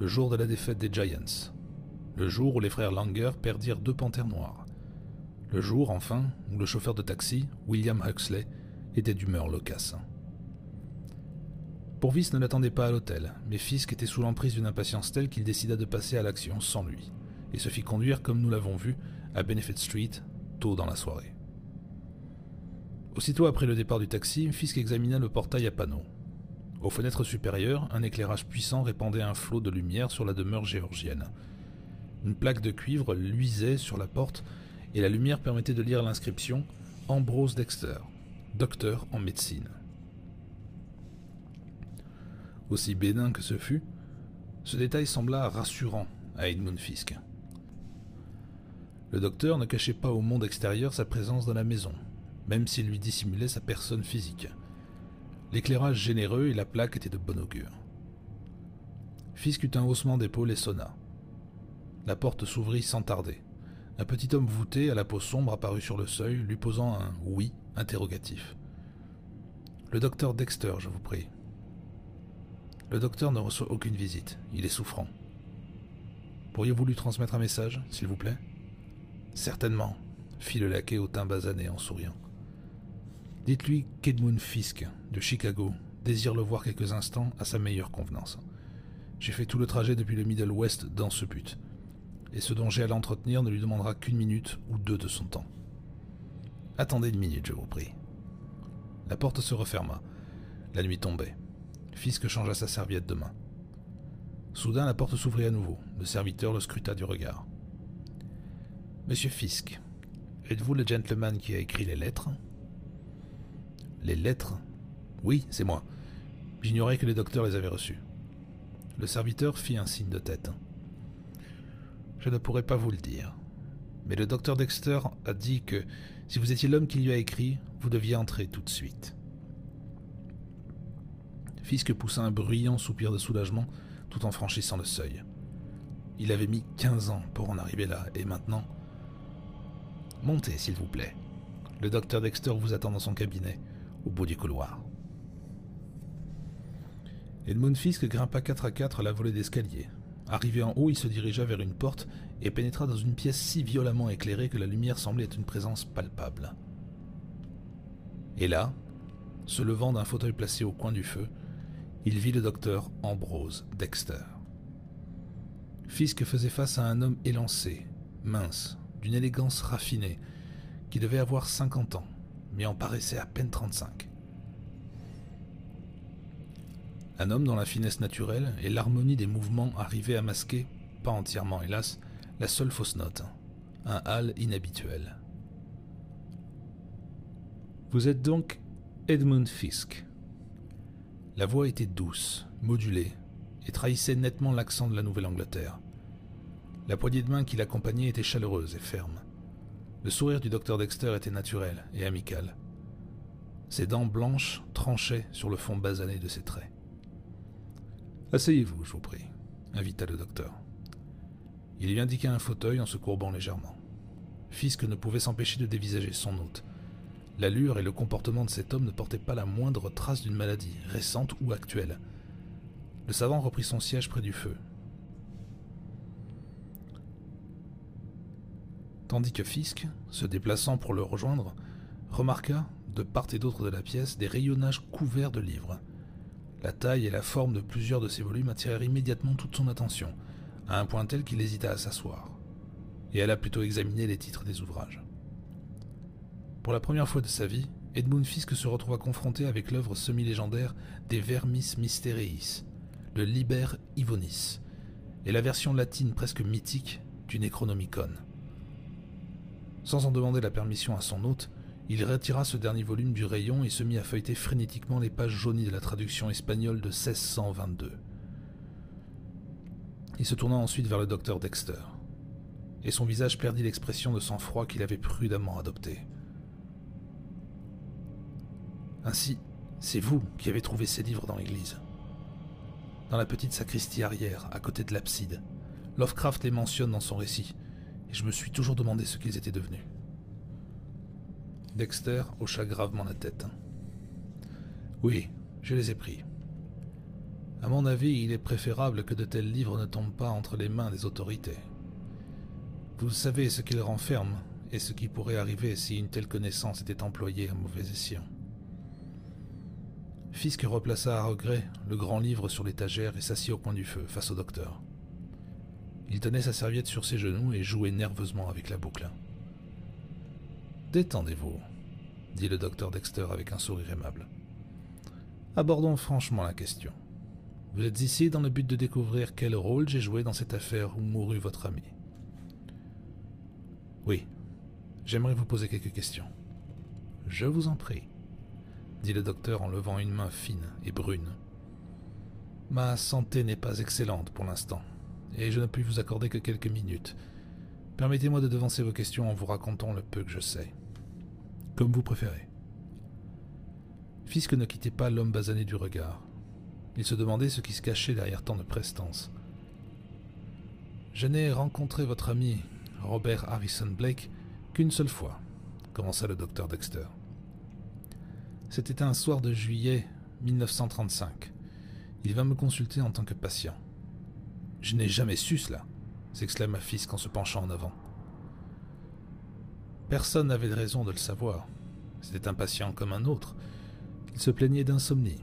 le jour de la défaite des Giants, le jour où les frères Langer perdirent deux panthères noires, le jour, enfin, où le chauffeur de taxi, William Huxley, était d'humeur loquace. Pourvis ne l'attendait pas à l'hôtel, mais Fisk était sous l'emprise d'une impatience telle qu'il décida de passer à l'action sans lui, et se fit conduire, comme nous l'avons vu, à Benefit Street, tôt dans la soirée. Aussitôt après le départ du taxi, Fisk examina le portail à panneaux, aux fenêtres supérieures, un éclairage puissant répandait un flot de lumière sur la demeure géorgienne. Une plaque de cuivre luisait sur la porte et la lumière permettait de lire l'inscription Ambrose Dexter, docteur en médecine. Aussi bénin que ce fut, ce détail sembla rassurant à Edmund Fisk. Le docteur ne cachait pas au monde extérieur sa présence dans la maison, même s'il lui dissimulait sa personne physique. L'éclairage généreux et la plaque étaient de bon augure. Fisk eut un haussement d'épaule et sonna. La porte s'ouvrit sans tarder. Un petit homme voûté à la peau sombre apparut sur le seuil, lui posant un oui interrogatif. Le docteur Dexter, je vous prie. Le docteur ne reçoit aucune visite. Il est souffrant. Pourriez-vous lui transmettre un message, s'il vous plaît? Certainement, fit le laquais au teint basané en souriant. Dites-lui qu'Edmund Fisk, de Chicago, désire le voir quelques instants à sa meilleure convenance. J'ai fait tout le trajet depuis le Middle West dans ce but, et ce dont j'ai à l'entretenir ne lui demandera qu'une minute ou deux de son temps. Attendez une minute, je vous prie. La porte se referma. La nuit tombait. Fisk changea sa serviette de main. Soudain, la porte s'ouvrit à nouveau. Le serviteur le scruta du regard. Monsieur Fisk, êtes-vous le gentleman qui a écrit les lettres? Les lettres Oui, c'est moi. J'ignorais que les docteurs les avaient reçues. Le serviteur fit un signe de tête. Je ne pourrais pas vous le dire. Mais le docteur Dexter a dit que si vous étiez l'homme qui lui a écrit, vous deviez entrer tout de suite. Fisk poussa un bruyant soupir de soulagement tout en franchissant le seuil. Il avait mis quinze ans pour en arriver là, et maintenant... Montez, s'il vous plaît. Le docteur Dexter vous attend dans son cabinet au bout du couloir. Edmund Fisk grimpa quatre à quatre la volée d'escalier. Arrivé en haut, il se dirigea vers une porte et pénétra dans une pièce si violemment éclairée que la lumière semblait être une présence palpable. Et là, se levant d'un fauteuil placé au coin du feu, il vit le docteur Ambrose Dexter. Fisk faisait face à un homme élancé, mince, d'une élégance raffinée, qui devait avoir cinquante ans mais en paraissait à peine 35. Un homme dont la finesse naturelle et l'harmonie des mouvements arrivaient à masquer, pas entièrement hélas, la seule fausse note, un hal inhabituel. Vous êtes donc Edmund Fisk. La voix était douce, modulée, et trahissait nettement l'accent de la Nouvelle-Angleterre. La poignée de main qui l'accompagnait était chaleureuse et ferme. Le sourire du docteur Dexter était naturel et amical. Ses dents blanches tranchaient sur le fond basané de ses traits. Asseyez-vous, je vous prie, invita le docteur. Il lui indiqua un fauteuil en se courbant légèrement. Fisk ne pouvait s'empêcher de dévisager son hôte. L'allure et le comportement de cet homme ne portaient pas la moindre trace d'une maladie, récente ou actuelle. Le savant reprit son siège près du feu, tandis que Fisk, se déplaçant pour le rejoindre, remarqua, de part et d'autre de la pièce, des rayonnages couverts de livres. La taille et la forme de plusieurs de ces volumes attirèrent immédiatement toute son attention, à un point tel qu'il hésita à s'asseoir. Et elle a plutôt examiné les titres des ouvrages. Pour la première fois de sa vie, Edmund Fisk se retrouva confronté avec l'œuvre semi-légendaire des Vermis Mysteriis, le Liber Ivonis, et la version latine presque mythique du Necronomicon. Sans en demander la permission à son hôte, il retira ce dernier volume du rayon et se mit à feuilleter frénétiquement les pages jaunies de la traduction espagnole de 1622. Il se tourna ensuite vers le docteur Dexter, et son visage perdit l'expression de sang-froid qu'il avait prudemment adoptée. Ainsi, c'est vous qui avez trouvé ces livres dans l'église. Dans la petite sacristie arrière, à côté de l'abside, Lovecraft les mentionne dans son récit, je me suis toujours demandé ce qu'ils étaient devenus. Dexter hocha gravement la tête. Oui, je les ai pris. À mon avis, il est préférable que de tels livres ne tombent pas entre les mains des autorités. Vous savez ce qu'ils renferment et ce qui pourrait arriver si une telle connaissance était employée à mauvais escient. Fisk replaça à regret le grand livre sur l'étagère et s'assit au coin du feu, face au docteur. Il tenait sa serviette sur ses genoux et jouait nerveusement avec la boucle. Détendez-vous, dit le docteur Dexter avec un sourire aimable. Abordons franchement la question. Vous êtes ici dans le but de découvrir quel rôle j'ai joué dans cette affaire où mourut votre ami. Oui, j'aimerais vous poser quelques questions. Je vous en prie dit le docteur en levant une main fine et brune. Ma santé n'est pas excellente pour l'instant, et je ne puis vous accorder que quelques minutes. Permettez-moi de devancer vos questions en vous racontant le peu que je sais. Comme vous préférez. Fisk ne quittait pas l'homme basané du regard. Il se demandait ce qui se cachait derrière tant de prestance. Je n'ai rencontré votre ami Robert Harrison Blake qu'une seule fois, commença le docteur Dexter. C'était un soir de juillet 1935. Il va me consulter en tant que patient. Je n'ai jamais su cela, s'exclama Fisk en se penchant en avant. Personne n'avait de raison de le savoir. C'était un patient comme un autre. Il se plaignait d'insomnie.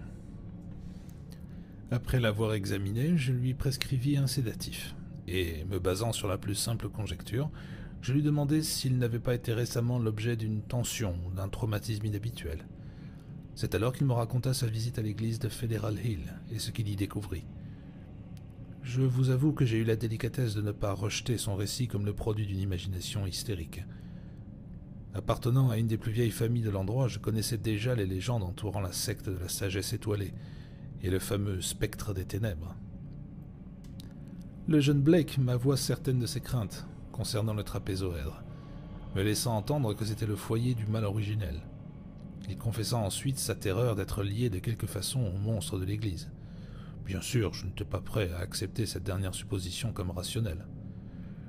Après l'avoir examiné, je lui prescrivis un sédatif, et, me basant sur la plus simple conjecture, je lui demandai s'il n'avait pas été récemment l'objet d'une tension ou d'un traumatisme inhabituel. C'est alors qu'il me raconta sa visite à l'église de Federal Hill et ce qu'il y découvrit. Je vous avoue que j'ai eu la délicatesse de ne pas rejeter son récit comme le produit d'une imagination hystérique. Appartenant à une des plus vieilles familles de l'endroit, je connaissais déjà les légendes entourant la secte de la sagesse étoilée et le fameux spectre des ténèbres. Le jeune Blake m'avoua certaines de ses craintes concernant le trapézoèdre, me laissant entendre que c'était le foyer du mal originel. Il confessa ensuite sa terreur d'être lié de quelque façon au monstre de l'Église. Bien sûr, je n'étais pas prêt à accepter cette dernière supposition comme rationnelle.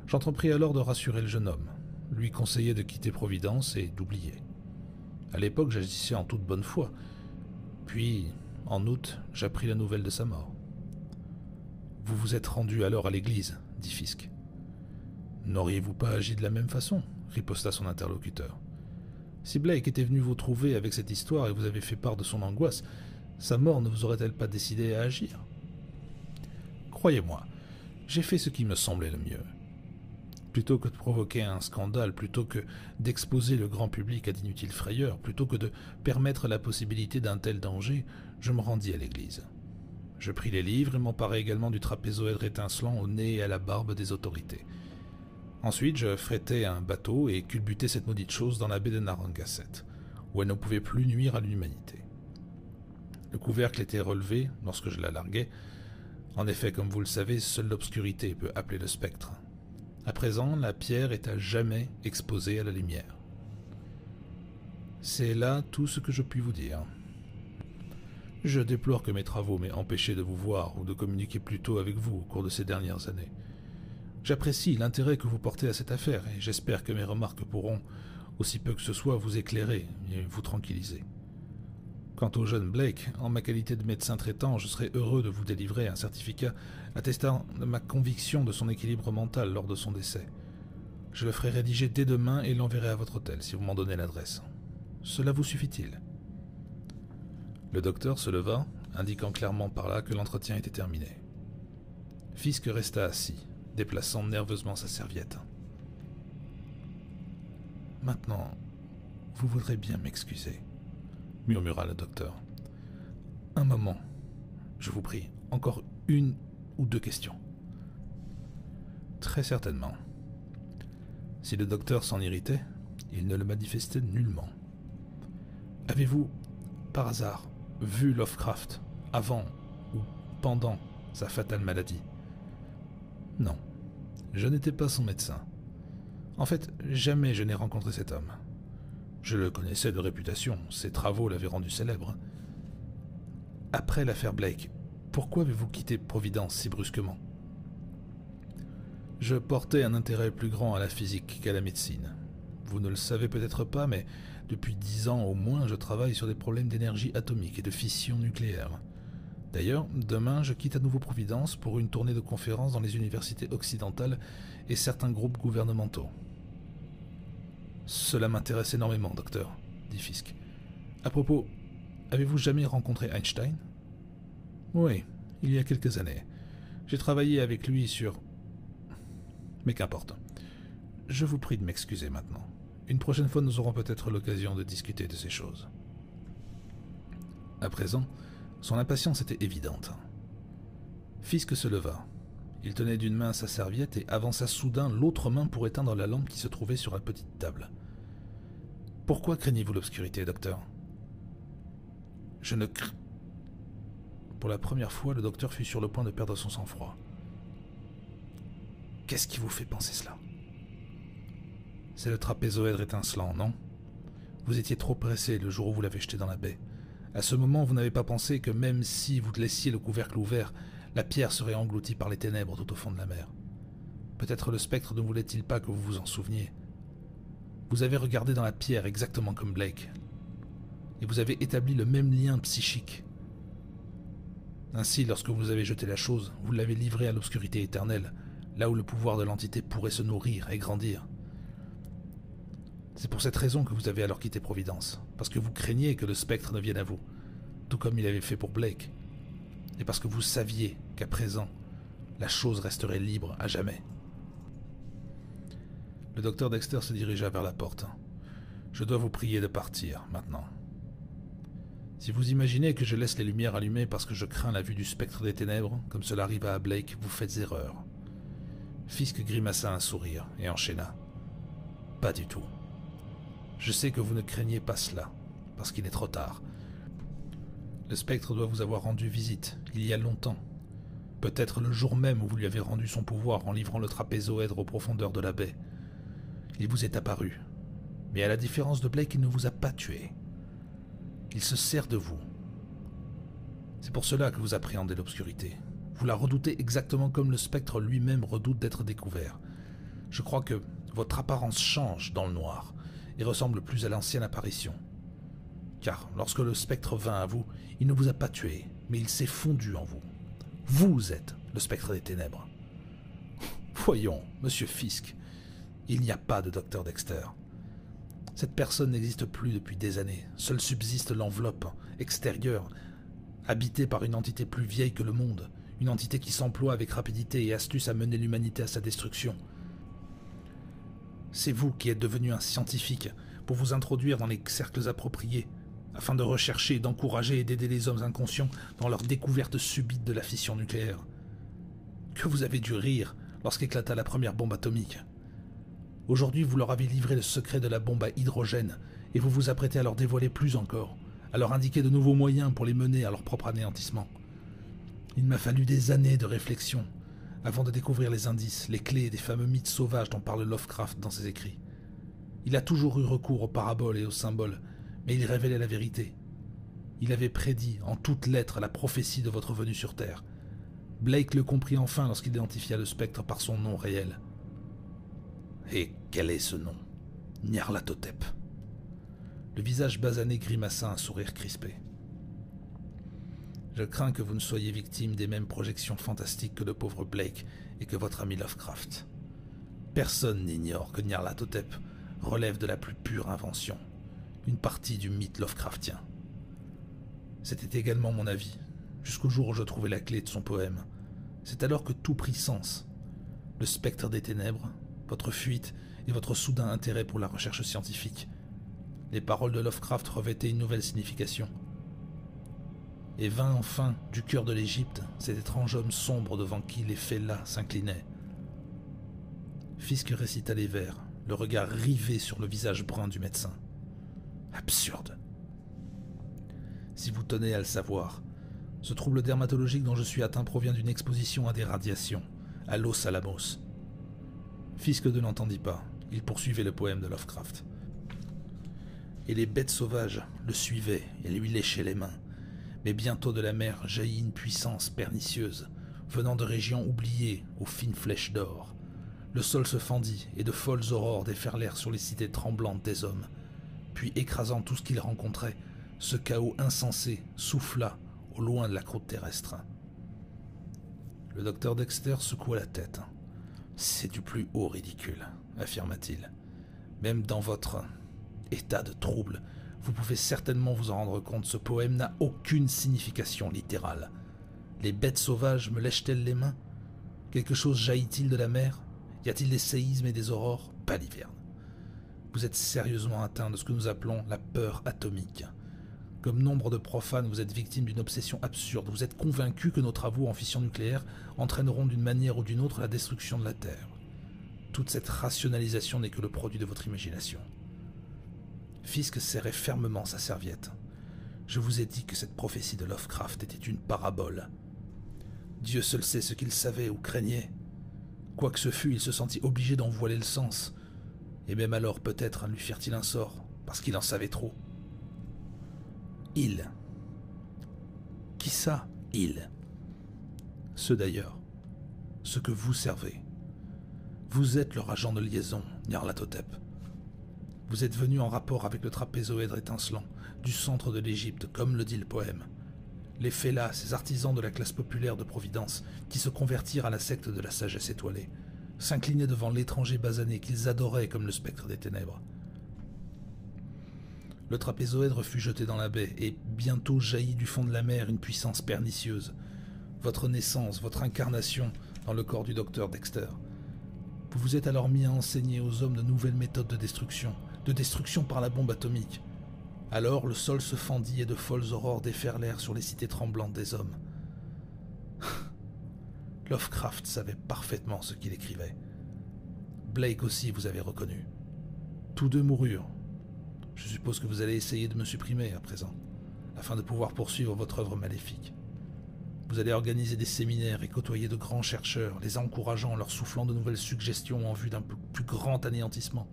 J'entrepris alors de rassurer le jeune homme, lui conseiller de quitter Providence et d'oublier. À l'époque, j'agissais en toute bonne foi. Puis, en août, j'appris la nouvelle de sa mort. Vous vous êtes rendu alors à l'église, dit Fisk. N'auriez-vous pas agi de la même façon? riposta son interlocuteur. Si Blake était venu vous trouver avec cette histoire et vous avez fait part de son angoisse, sa mort ne vous aurait-elle pas décidé à agir? Croyez-moi, j'ai fait ce qui me semblait le mieux. Plutôt que de provoquer un scandale, plutôt que d'exposer le grand public à d'inutiles frayeurs, plutôt que de permettre la possibilité d'un tel danger, je me rendis à l'église. Je pris les livres et m'emparai également du trapézoèdre étincelant au nez et à la barbe des autorités. Ensuite, je frétais un bateau et culbutais cette maudite chose dans la baie de Narragansett, où elle ne pouvait plus nuire à l'humanité. Le couvercle était relevé lorsque je la larguais. En effet, comme vous le savez, seule l'obscurité peut appeler le spectre. À présent, la pierre est à jamais exposée à la lumière. C'est là tout ce que je puis vous dire. Je déplore que mes travaux m'aient empêché de vous voir ou de communiquer plus tôt avec vous au cours de ces dernières années. J'apprécie l'intérêt que vous portez à cette affaire et j'espère que mes remarques pourront, aussi peu que ce soit, vous éclairer et vous tranquilliser. Quant au jeune Blake, en ma qualité de médecin traitant, je serais heureux de vous délivrer un certificat attestant de ma conviction de son équilibre mental lors de son décès. Je le ferai rédiger dès demain et l'enverrai à votre hôtel si vous m'en donnez l'adresse. Cela vous suffit-il? Le docteur se leva, indiquant clairement par là que l'entretien était terminé. Fisk resta assis, déplaçant nerveusement sa serviette. Maintenant, vous voudrez bien m'excuser, murmura le docteur. Un moment, je vous prie, encore une ou deux questions. Très certainement. Si le docteur s'en irritait, il ne le manifestait nullement. Avez-vous, par hasard, vu Lovecraft avant ou pendant sa fatale maladie? Non, je n'étais pas son médecin. En fait, jamais je n'ai rencontré cet homme. Je le connaissais de réputation, ses travaux l'avaient rendu célèbre. Après l'affaire Blake, pourquoi avez-vous quitté Providence si brusquement? Je portais un intérêt plus grand à la physique qu'à la médecine. Vous ne le savez peut-être pas, mais depuis dix ans au moins, je travaille sur des problèmes d'énergie atomique et de fission nucléaire. D'ailleurs, demain, je quitte à nouveau Providence pour une tournée de conférences dans les universités occidentales et certains groupes gouvernementaux. Cela m'intéresse énormément, docteur, dit Fisk. À propos, avez-vous jamais rencontré Einstein? Oui, il y a quelques années. J'ai travaillé avec lui sur... Mais qu'importe. Je vous prie de m'excuser maintenant. Une prochaine fois, nous aurons peut-être l'occasion de discuter de ces choses. À présent, son impatience était évidente. Fisk se leva. Il tenait d'une main sa serviette et avança soudain l'autre main pour éteindre la lampe qui se trouvait sur la petite table. Pourquoi craignez-vous l'obscurité, docteur? Je ne crains. Pour la première fois, le docteur fut sur le point de perdre son sang-froid. Qu'est-ce qui vous fait penser cela? C'est le trapézoèdre étincelant, non? Vous étiez trop pressé le jour où vous l'avez jeté dans la baie. À ce moment, vous n'avez pas pensé que même si vous laissiez le couvercle ouvert, la pierre serait engloutie par les ténèbres tout au fond de la mer. Peut-être le spectre ne voulait-il pas que vous vous en souveniez. Vous avez regardé dans la pierre exactement comme Blake. Et vous avez établi le même lien psychique. Ainsi, lorsque vous avez jeté la chose, vous l'avez livrée à l'obscurité éternelle, là où le pouvoir de l'entité pourrait se nourrir et grandir. C'est pour cette raison que vous avez alors quitté Providence, parce que vous craignez que le spectre ne vienne à vous, tout comme il avait fait pour Blake et parce que vous saviez qu'à présent, la chose resterait libre à jamais. Le docteur Dexter se dirigea vers la porte. Je dois vous prier de partir maintenant. Si vous imaginez que je laisse les lumières allumées parce que je crains la vue du spectre des ténèbres, comme cela arriva à Blake, vous faites erreur. Fisk grimaça un sourire et enchaîna. Pas du tout. Je sais que vous ne craignez pas cela, parce qu'il est trop tard, le spectre doit vous avoir rendu visite, il y a longtemps. Peut-être le jour même où vous lui avez rendu son pouvoir en livrant le trapézoèdre aux profondeurs de la baie. Il vous est apparu. Mais à la différence de Blake, il ne vous a pas tué. Il se sert de vous. C'est pour cela que vous appréhendez l'obscurité. Vous la redoutez exactement comme le spectre lui-même redoute d'être découvert. Je crois que votre apparence change dans le noir et ressemble plus à l'ancienne apparition car lorsque le spectre vint à vous, il ne vous a pas tué, mais il s'est fondu en vous. Vous êtes le spectre des ténèbres. Voyons, monsieur Fisk, il n'y a pas de docteur Dexter. Cette personne n'existe plus depuis des années. Seule subsiste l'enveloppe extérieure, habitée par une entité plus vieille que le monde, une entité qui s'emploie avec rapidité et astuce à mener l'humanité à sa destruction. C'est vous qui êtes devenu un scientifique pour vous introduire dans les cercles appropriés, afin de rechercher, d'encourager et d'aider les hommes inconscients dans leur découverte subite de la fission nucléaire. Que vous avez dû rire lorsqu'éclata la première bombe atomique. Aujourd'hui, vous leur avez livré le secret de la bombe à hydrogène, et vous vous apprêtez à leur dévoiler plus encore, à leur indiquer de nouveaux moyens pour les mener à leur propre anéantissement. Il m'a fallu des années de réflexion avant de découvrir les indices, les clés des fameux mythes sauvages dont parle Lovecraft dans ses écrits. Il a toujours eu recours aux paraboles et aux symboles, mais il révélait la vérité. Il avait prédit en toutes lettres la prophétie de votre venue sur Terre. Blake le comprit enfin lorsqu'il identifia le spectre par son nom réel. Et quel est ce nom? Nyarlathotep. Le visage basané grimaça un sourire crispé. Je crains que vous ne soyez victime des mêmes projections fantastiques que le pauvre Blake et que votre ami Lovecraft. Personne n'ignore que Nyarlathotep relève de la plus pure invention une partie du mythe Lovecraftien. C'était également mon avis, jusqu'au jour où je trouvai la clé de son poème. C'est alors que tout prit sens. Le spectre des ténèbres, votre fuite et votre soudain intérêt pour la recherche scientifique. Les paroles de Lovecraft revêtaient une nouvelle signification. Et vint enfin du cœur de l'Égypte cet étrange homme sombre devant qui les fellahs s'inclinaient. Fisk récita les vers, le regard rivé sur le visage brun du médecin. Absurde. Si vous tenez à le savoir, ce trouble dermatologique dont je suis atteint provient d'une exposition à des radiations, à Los Alamos. Fisk ne l'entendit pas, il poursuivait le poème de Lovecraft. Et les bêtes sauvages le suivaient et lui léchaient les mains. Mais bientôt de la mer jaillit une puissance pernicieuse, venant de régions oubliées aux fines flèches d'or. Le sol se fendit et de folles aurores déferlèrent sur les cités tremblantes des hommes. Puis, écrasant tout ce qu'ils rencontraient, ce chaos insensé souffla au loin de la croûte terrestre. Le docteur Dexter secoua la tête. C'est du plus haut ridicule, affirma-t-il. Même dans votre état de trouble, vous pouvez certainement vous en rendre compte, ce poème n'a aucune signification littérale. Les bêtes sauvages me lèchent-elles les mains? Quelque chose jaillit-il de la mer? Y a-t-il des séismes et des aurores? Pas l'hiverne. Vous êtes sérieusement atteint de ce que nous appelons la peur atomique. Comme nombre de profanes, vous êtes victime d'une obsession absurde. Vous êtes convaincu que nos travaux en fission nucléaire entraîneront d'une manière ou d'une autre la destruction de la Terre. Toute cette rationalisation n'est que le produit de votre imagination. Fisk serrait fermement sa serviette. Je vous ai dit que cette prophétie de Lovecraft était une parabole. Dieu seul sait ce qu'il savait ou craignait. Quoi que ce fût, il se sentit obligé d'en voiler le sens. Et même alors, peut-être, lui firent-il un sort, parce qu'il en savait trop. Il. Qui ça, il? Ceux d'ailleurs. Ce que vous servez. Vous êtes leur agent de liaison, Nyarlathotep. Vous êtes venu en rapport avec le trapézoèdre étincelant du centre de l'Égypte, comme le dit le poème. Les fellahs, ces artisans de la classe populaire de Providence, qui se convertirent à la secte de la sagesse étoilée, s'inclinaient devant l'étranger basané qu'ils adoraient comme le spectre des ténèbres. Le trapézoèdre fut jeté dans la baie, et bientôt jaillit du fond de la mer une puissance pernicieuse. Votre naissance, votre incarnation dans le corps du docteur Dexter. Vous vous êtes alors mis à enseigner aux hommes de nouvelles méthodes de destruction, de destruction par la bombe atomique. Alors le sol se fendit et de folles aurores déferlèrent sur les cités tremblantes des hommes. Lovecraft savait parfaitement ce qu'il écrivait. Blake aussi vous avez reconnu. Tous deux moururent, je suppose que vous allez essayer de me supprimer à présent, afin de pouvoir poursuivre votre œuvre maléfique. Vous allez organiser des séminaires et côtoyer de grands chercheurs, les encourageant, leur soufflant de nouvelles suggestions en vue d'un plus grand anéantissement.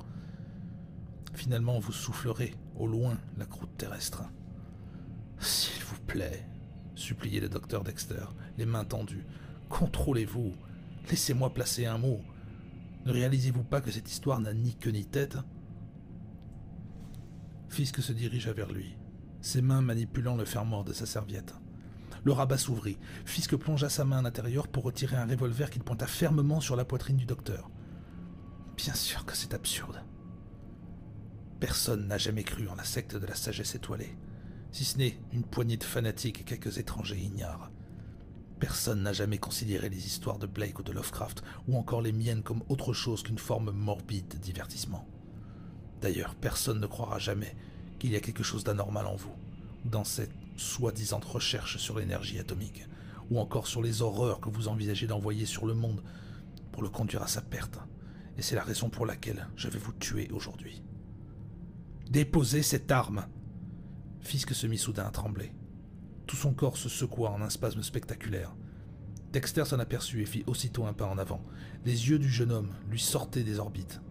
Finalement, vous soufflerez, au loin, la croûte terrestre. S'il vous plaît, suppliait le docteur Dexter, les mains tendues, contrôlez-vous, laissez-moi placer un mot. Ne réalisez-vous pas que cette histoire n'a ni queue ni tête? Fisk se dirigea vers lui, ses mains manipulant le fermoir de sa serviette. Le rabat s'ouvrit. Fisk plongea sa main à l'intérieur pour retirer un revolver qu'il pointa fermement sur la poitrine du docteur. Bien sûr que c'est absurde. Personne n'a jamais cru en la secte de la sagesse étoilée, si ce n'est une poignée de fanatiques et quelques étrangers ignares. Personne n'a jamais considéré les histoires de Blake ou de Lovecraft, ou encore les miennes, comme autre chose qu'une forme morbide de divertissement. D'ailleurs, personne ne croira jamais qu'il y a quelque chose d'anormal en vous, dans cette soi-disant recherche sur l'énergie atomique, ou encore sur les horreurs que vous envisagez d'envoyer sur le monde pour le conduire à sa perte. Et c'est la raison pour laquelle je vais vous tuer aujourd'hui. Déposez cette arme Fisk se mit soudain à trembler. Tout son corps se secoua en un spasme spectaculaire. Dexter s'en aperçut et fit aussitôt un pas en avant. Les yeux du jeune homme lui sortaient des orbites.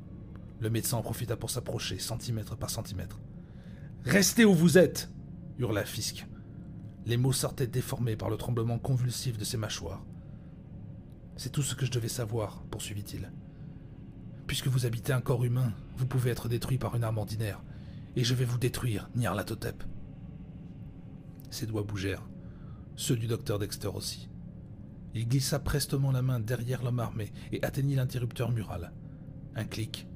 Le médecin en profita pour s'approcher, centimètre par centimètre. Restez où vous êtes hurla Fisk. Les mots sortaient déformés par le tremblement convulsif de ses mâchoires. C'est tout ce que je devais savoir, poursuivit-il. Puisque vous habitez un corps humain, vous pouvez être détruit par une arme ordinaire, et je vais vous détruire, Nyarlathotep. Ses doigts bougèrent, ceux du docteur Dexter aussi. Il glissa prestement la main derrière l'homme armé et atteignit l'interrupteur mural. Un clic,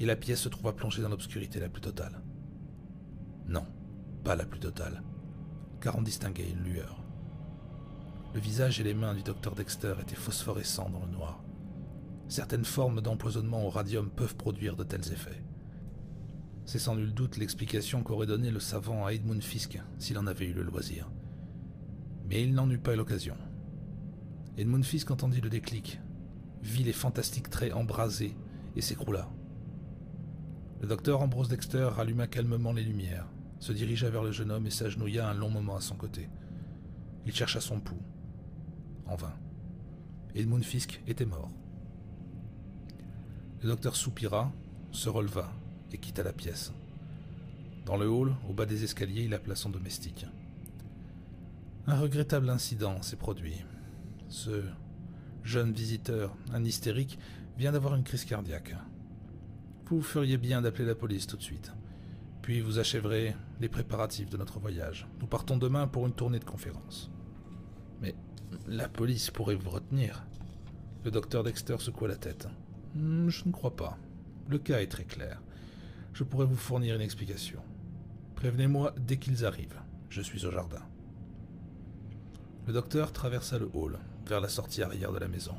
et la pièce se trouva plongée dans l'obscurité la plus totale. Non, pas la plus totale, car on distinguait une lueur. Le visage et les mains du docteur Dexter étaient phosphorescents dans le noir. Certaines formes d'empoisonnement au radium peuvent produire de tels effets. C'est sans nul doute l'explication qu'aurait donnée le savant à Edmund Fisk s'il en avait eu le loisir. Mais il n'en eut pas l'occasion. Edmund Fisk entendit le déclic, vit les fantastiques traits embrasés et s'écroula. Le docteur Ambrose Dexter ralluma calmement les lumières, se dirigea vers le jeune homme et s'agenouilla un long moment à son côté. Il chercha son pouls. En vain. Edmund Fisk était mort. Le docteur soupira, se releva et quitta la pièce. Dans le hall, au bas des escaliers, il appela son domestique. Un regrettable incident s'est produit. Ce jeune visiteur, un hystérique, vient d'avoir une crise cardiaque. Vous feriez bien d'appeler la police tout de suite. Puis vous achèverez les préparatifs de notre voyage. Nous partons demain pour une tournée de conférences. Mais la police pourrait vous retenir. Le docteur Dexter secoua la tête. Hmm, je ne crois pas. Le cas est très clair. Je pourrais vous fournir une explication. Prévenez-moi dès qu'ils arrivent. Je suis au jardin. Le docteur traversa le hall, vers la sortie arrière de la maison.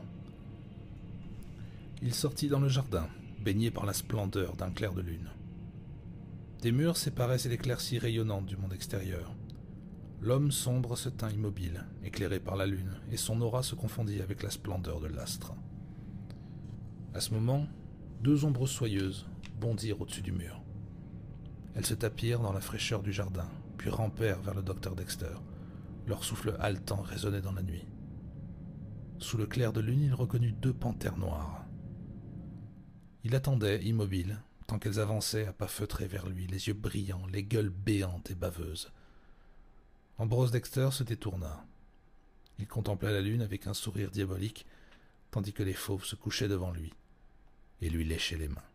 Il sortit dans le jardin, baigné par la splendeur d'un clair de lune. Des murs séparaient cette éclaircie rayonnante du monde extérieur. L'homme sombre se tint immobile, éclairé par la lune, et son aura se confondit avec la splendeur de l'astre. À ce moment, deux ombres soyeuses bondirent au-dessus du mur. Elles se tapirent dans la fraîcheur du jardin, puis rampèrent vers le docteur Dexter. Leur souffle haletant résonnait dans la nuit. Sous le clair de lune, il reconnut deux panthères noires. Il attendait, immobile, tant qu'elles avançaient à pas feutrés vers lui, les yeux brillants, les gueules béantes et baveuses. Ambrose Dexter se détourna. Il contempla la lune avec un sourire diabolique, tandis que les fauves se couchaient devant lui et lui léchaient les mains.